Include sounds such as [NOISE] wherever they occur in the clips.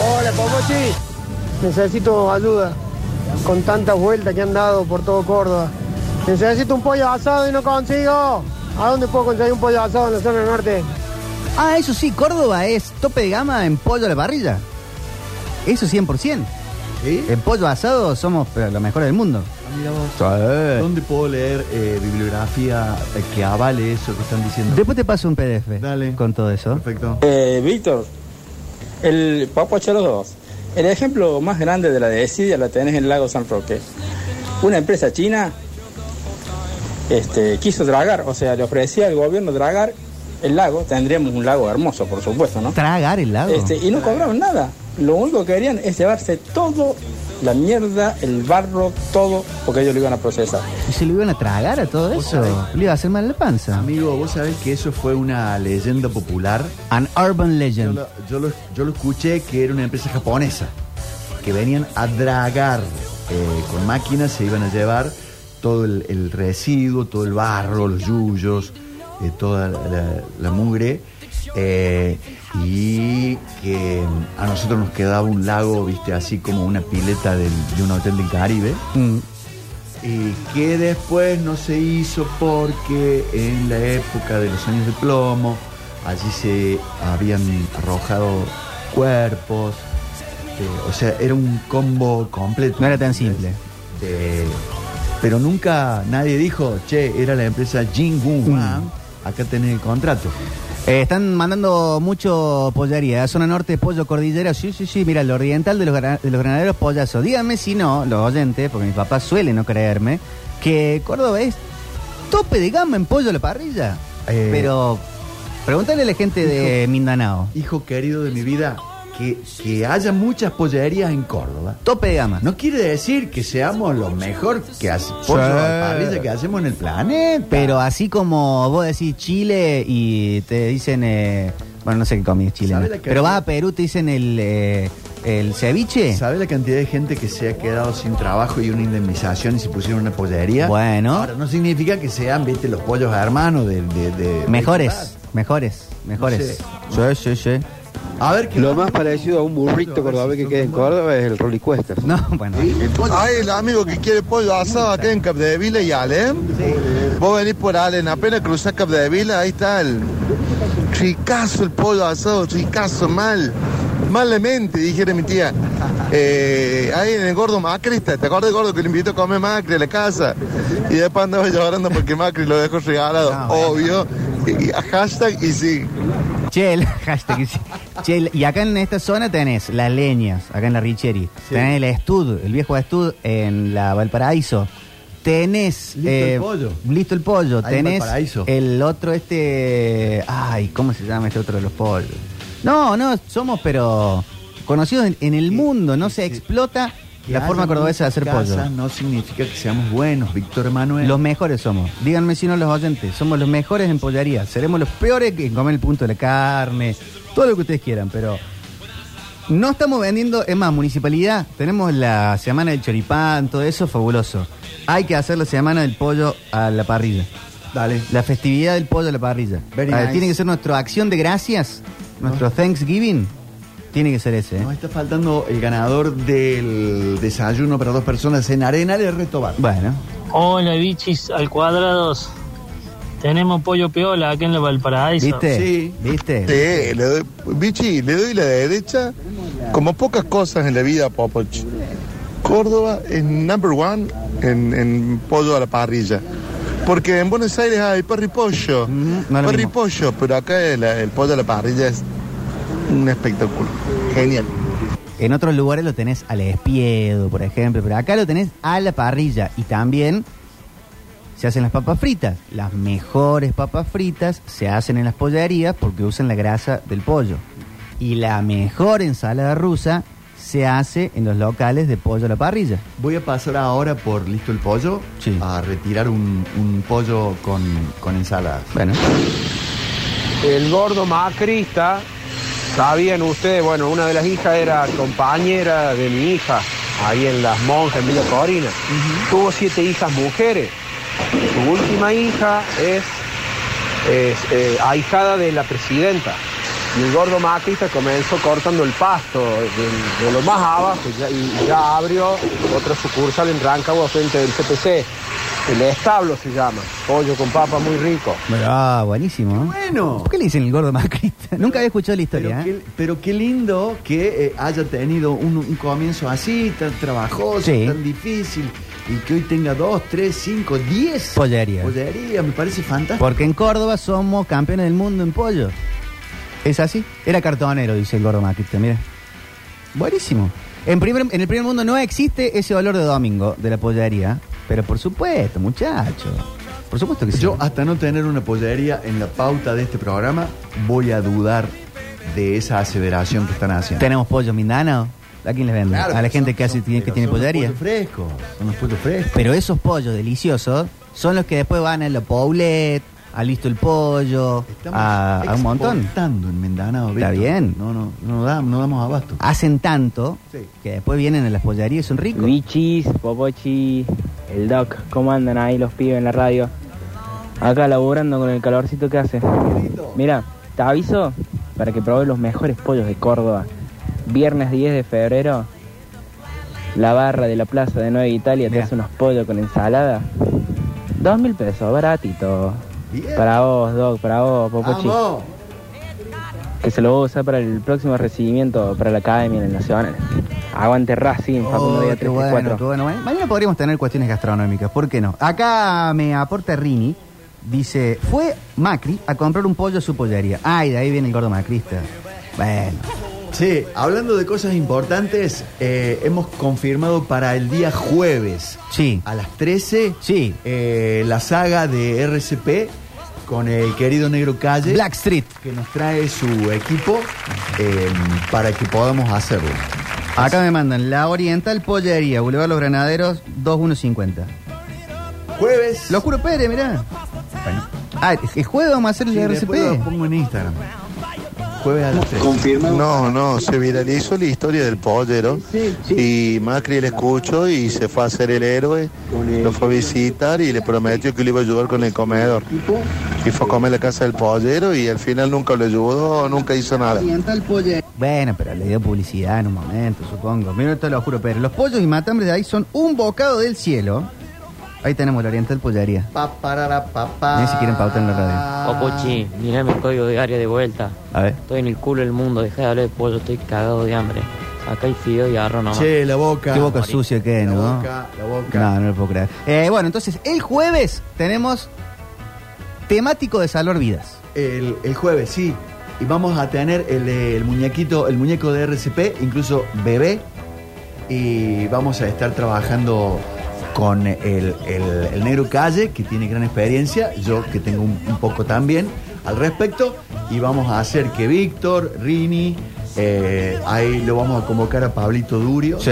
Hola, Pomochi. Necesito ayuda. Con tantas vueltas que han dado por todo Córdoba. Necesito un pollo asado y no consigo. ¿A dónde puedo conseguir un pollo asado en la zona norte? Ah, eso sí, Córdoba es tope de gama en pollo a la parrilla. Eso 100%. ¿Sí? En pollo asado somos los mejores del mundo. Mira vos. ¿Dónde puedo leer eh, bibliografía eh, que avale eso que están diciendo? Después te paso un PDF Dale. con todo eso. Perfecto. Eh, Víctor, el Papo los dos. El ejemplo más grande de la desidia la tenés en el lago San Roque. Una empresa china este, quiso dragar, o sea, le ofrecía al gobierno dragar el lago. Tendríamos un lago hermoso, por supuesto, ¿no? Tragar el lago. Este, y no cobraban nada. Lo único que querían es llevarse todo, la mierda, el barro, todo, porque ellos lo iban a procesar. ¿Y se lo iban a tragar a todo ¿Vos eso? sabés? Le iba a hacer mal la panza. Amigo, vos sabés que eso fue una leyenda popular. An urban Yo legend. lo, yo lo- yo lo escuché que era una empresa japonesa que venían a dragar eh, con máquinas, se iban a llevar todo el, el residuo, todo el barro, los yuyos, eh, toda la, la mugre. eh, y que a nosotros nos quedaba un lago, viste, así como una pileta del- de un hotel del Caribe. Mm. Y que después no se hizo porque en la época de los años de plomo, allí se habían arrojado cuerpos. eh, o sea, era un combo completo. No era tan simple. Pero nunca nadie dijo, che, era la empresa Jingwoo Mm. Wang, acá tenés el contrato. Eh, están mandando mucho pollería. Zona norte, pollo cordillera. Sí, sí, sí. Mira, el oriental de los, gra- de los granaderos, pollazo. Díganme si no, los oyentes, porque mi papá suele no creerme, que Córdoba es tope de gama en pollo a la parrilla. Eh. Pero pregúntale a la gente de Mindanao. Hijo querido de mi vida, que, que haya muchas pollerías en Córdoba. Tope de gama. No quiere decir que seamos lo mejor que hace, pollo a la parrilla que hacemos en el planeta. Pero así como vos decís Chile y te dicen, eh, bueno, no sé qué comida es Chile, ¿Sabe ¿no? la que- pero vas a Perú, te dicen el, eh, el ceviche. ¿Sabe la cantidad de gente que se ha quedado sin trabajo y una indemnización y se pusieron una pollería? Bueno. Ahora, no significa que sean, viste, los pollos hermanos de... de- de- Mejores, mejores, mejores. Sí, sí, sí. A ver, ¿qué Lo más parecido a un burrito cordobés que queda en Córdoba es el rolicuestas. No, bueno. Hay el amigo que quiere pollo asado acá en Capdevila y Alem. Vos venís por Alem, apenas cruzás Capdevila, ahí está el ricazo el pollo asado, ricazo mal. Malamente, dijera mi tía. Eh, ahí en el gordo Macri está, ¿te acuerdas del gordo que le invitó a comer Macri a la casa? Y después andaba llorando porque Macri lo dejó regalado, No, bueno. obvio. Y, y- hashtag y sí. Che, el [LAUGHS] hashtag, sí. Che, el- y acá en esta zona tenés las leñas, acá en la Richery. Tenés el Estud, el viejo Estud en la Valparaíso. Tenés. Listo el pollo. Listo el pollo. Ahí en Tenés Valparaíso. el otro, este. Ay, ¿cómo se llama este otro de los pollos? No, no, somos, pero. Conocidos en, en el mundo, no se explota la forma cordobesa de hacer pollo. No significa que seamos buenos, Víctor Manuel. Los mejores somos. Díganme si no los oyentes. Somos los mejores en pollería. Seremos los peores en comer el punto de la carne. Todo lo que ustedes quieran, pero. No estamos vendiendo, es más, municipalidad, tenemos la semana del choripán, todo eso, fabuloso. Hay que hacer la semana del pollo a la parrilla. Dale. La festividad del pollo a la parrilla. Very nice. Tiene que ser nuestra acción de gracias, nuestro Thanksgiving. Tiene que ser ese. ¿eh? Nos está faltando el ganador del desayuno para dos personas en Arena de Retobar. Bueno, Hola, bichis al cuadrados. Tenemos pollo piola acá en la Valparaíso. ¿viste? Sí. ¿Viste? Sí, le doy, Bichi, le doy la derecha como pocas cosas en la vida, Popoch. Córdoba es number one en, en pollo a la parrilla. Porque en Buenos Aires hay perro y pollo. Mm, no pollo, pero acá el, el pollo a la parrilla es un espectáculo. Genial. En otros lugares lo tenés al espiedo, por ejemplo, pero acá lo tenés a la parrilla y también se hacen las papas fritas. Las mejores papas fritas se hacen en las pollerías porque usan la grasa del pollo. Y la mejor ensalada rusa se hace en los locales de pollo a la parrilla. Voy a pasar ahora por Listo el Pollo Sí. a retirar un, un pollo con, con ensaladas. Bueno, El gordo macrista, sabían ustedes, bueno, una de las hijas era compañera de mi hija, ahí en Las Monjas, en Villa Corina. Tuvo siete hijas mujeres. Su última hija es es eh, ahijada de la presidenta. Y el gordo macrista comenzó cortando el pasto de, de lo más abajo ya- y ya abrió otra sucursal en Rancagua frente del CPC. El establo se llama. Pollo con papa muy rico. Ah, buenísimo. Bueno. ¿Por qué le dicen el gordo macrista? Nunca había escuchado la Pero historia. ¿eh? qué, pero qué lindo que eh, haya tenido un, un comienzo así, tan trabajoso, Sí. tan difícil, y que hoy tenga dos, tres, cinco, diez Pollerías. pollerías. Me parece fantástico. Porque en Córdoba somos campeones del mundo en pollo. ¿Es así? Era cartonero, dice el gordo macrista, mira. Buenísimo. En, primer, en el primer mundo no existe ese olor de domingo de la pollería. Pero por supuesto, muchacho. Por supuesto que sí. Yo, hasta no tener una pollería en la pauta de este programa, voy a dudar de esa aseveración que están haciendo. Tenemos pollo mindano. ¿A quién les venden? Claro, a la son- gente que, hace, son- que tiene son los pollería. pollos frescos, son los pollos frescos. Pero esos pollos deliciosos son los que después van a la Poblet, a Listo el Pollo, a, a un montón. en Mindanao, Está bien. No, no, no, damos, no damos abasto. Hacen tanto Sí. que después vienen a las pollerías y son ricos. Bichis, Popochi, el Doc, ¿cómo andan ahí los pibes en la radio? Acá laburando con el calorcito que hace. Mira, te aviso para que probes los mejores pollos de Córdoba. Viernes 10 de febrero, la barra de la plaza de Nueva Italia te hace unos pollos con ensalada. Dos mil pesos, baratito. Bien. Para vos, Doc, para vos, Popochi. ¡Vamos! Que se lo voy a usar para el próximo recibimiento para la academia en el Nacional. Aguante Racing, Facundo Oh, Díaz qué bueno, 334. qué bueno. Ma- Mañana podríamos tener cuestiones gastronómicas, ¿por qué no? Acá me aporta Rini, dice, fue Macri a comprar un pollo a su pollería. Ay, de ahí viene el gordo macrista. Bueno, Sí, hablando de cosas importantes, eh, hemos confirmado para el día jueves sí, a las 13 sí. eh, la saga de RCP con el querido Negro Calle Black Street. que nos trae su equipo eh, para que podamos hacerlo. Acá me mandan la Oriental Pollería, Boulevard Los Granaderos, 2150. Jueves. Lo juro, Pérez, mirá. Bueno. Ah, el jueves vamos a hacer el Sí, después lo RCP. pongo en Instagram. Jueves a las 13. No, no, se viralizó la historia del pollero y Macri le escuchó y se fue a hacer el héroe, lo fue a visitar y le prometió que le iba a ayudar con el comedor. Y fue a comer la casa del pollero y al final nunca le ayudó, nunca hizo nada. Bueno, pero le dio publicidad en un momento, supongo. Mira, esto lo juro, Pérez. Los pollos y matambres de ahí son un bocado del cielo. Ahí tenemos la Oriental Pollería. Pa, parara, pa, pa. Ni si quieren pautar en la radio. Popochi, mirame el código de área de vuelta. A ver. Estoy en el culo del mundo, dejé de hablar de pollo, estoy cagado de hambre. Acá hay fideo y arroz nomás. Che, la boca. Qué boca sucia que, La ¿no? boca, la boca. No, no lo puedo creer. Eh, bueno, entonces, el jueves tenemos temático de salvar vidas. El, el jueves, sí. Y vamos a tener el, el muñequito, el muñeco de RCP, incluso bebé. Y vamos a estar trabajando con el, el- el negro Calle, que tiene gran experiencia, yo que tengo un, un poco también al respecto. Y vamos a hacer que Víctor, Rini, eh, ahí lo vamos a convocar a Pablito Durio. Sí.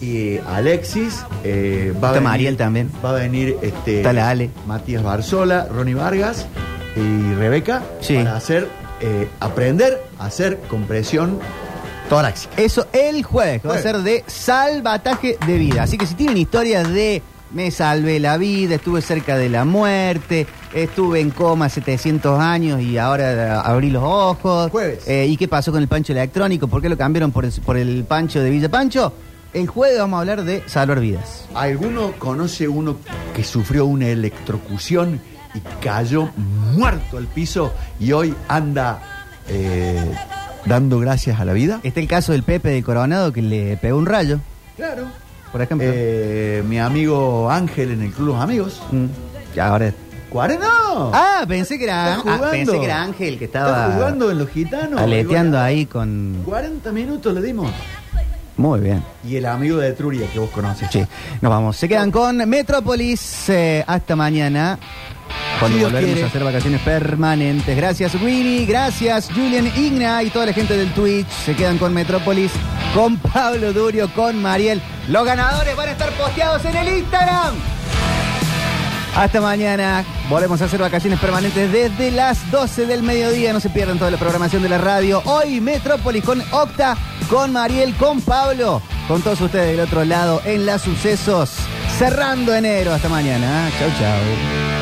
Y Alexis, eh, va, a Está venir, Mariel también. va a venir este, Está la Ale. Matías Barzola, Ronnie Vargas y Rebeca Sí. para hacer, eh, aprender a hacer compresión torácica. Eso el jueves, que va a ser de salvataje de vida. Así que si tienen historias de me salvé la vida, estuve cerca de la muerte, estuve en coma 700 años y ahora abrí los ojos. Jueves. Eh, ¿Y qué pasó con el pancho electrónico? ¿Por qué lo cambiaron por el, por el pancho de Villa Pancho? El jueves vamos a hablar de salvar vidas. ¿Alguno conoce uno que sufrió una electrocución y cayó muerto al piso y hoy anda eh, dando gracias a la vida? Está el caso del Pepe de Coronado que le pegó un rayo, Claro. por ejemplo. Eh, mi amigo Ángel en el Club Los Amigos. Mm. Y ahora. ¡Cuare no! Ah, pensé que era, ah, pensé que era Ángel que Está estaba jugando en los gitanos. aleteando ahí con. 40 minutos le dimos. Muy bien. Y el amigo de Etruria que vos conoces. Sí, nos vamos. Se quedan con Metrópolis. eh, hasta mañana. Cuando Si volveremos quiere. a hacer vacaciones permanentes. Gracias, Winnie. Gracias, Julian Igna y toda la gente del Twitch. Se quedan con Metrópolis, con Pablo Durio, con Mariel. Los ganadores van a estar posteados en el Instagram. Hasta mañana. Volvemos a hacer vacaciones permanentes desde las 12 del mediodía. No se pierdan toda la programación de la radio. Hoy Metrópolis con Octa, con Mariel, con Pablo, con todos ustedes del otro lado en las sucesos. Cerrando enero. Hasta mañana. Chau, chau.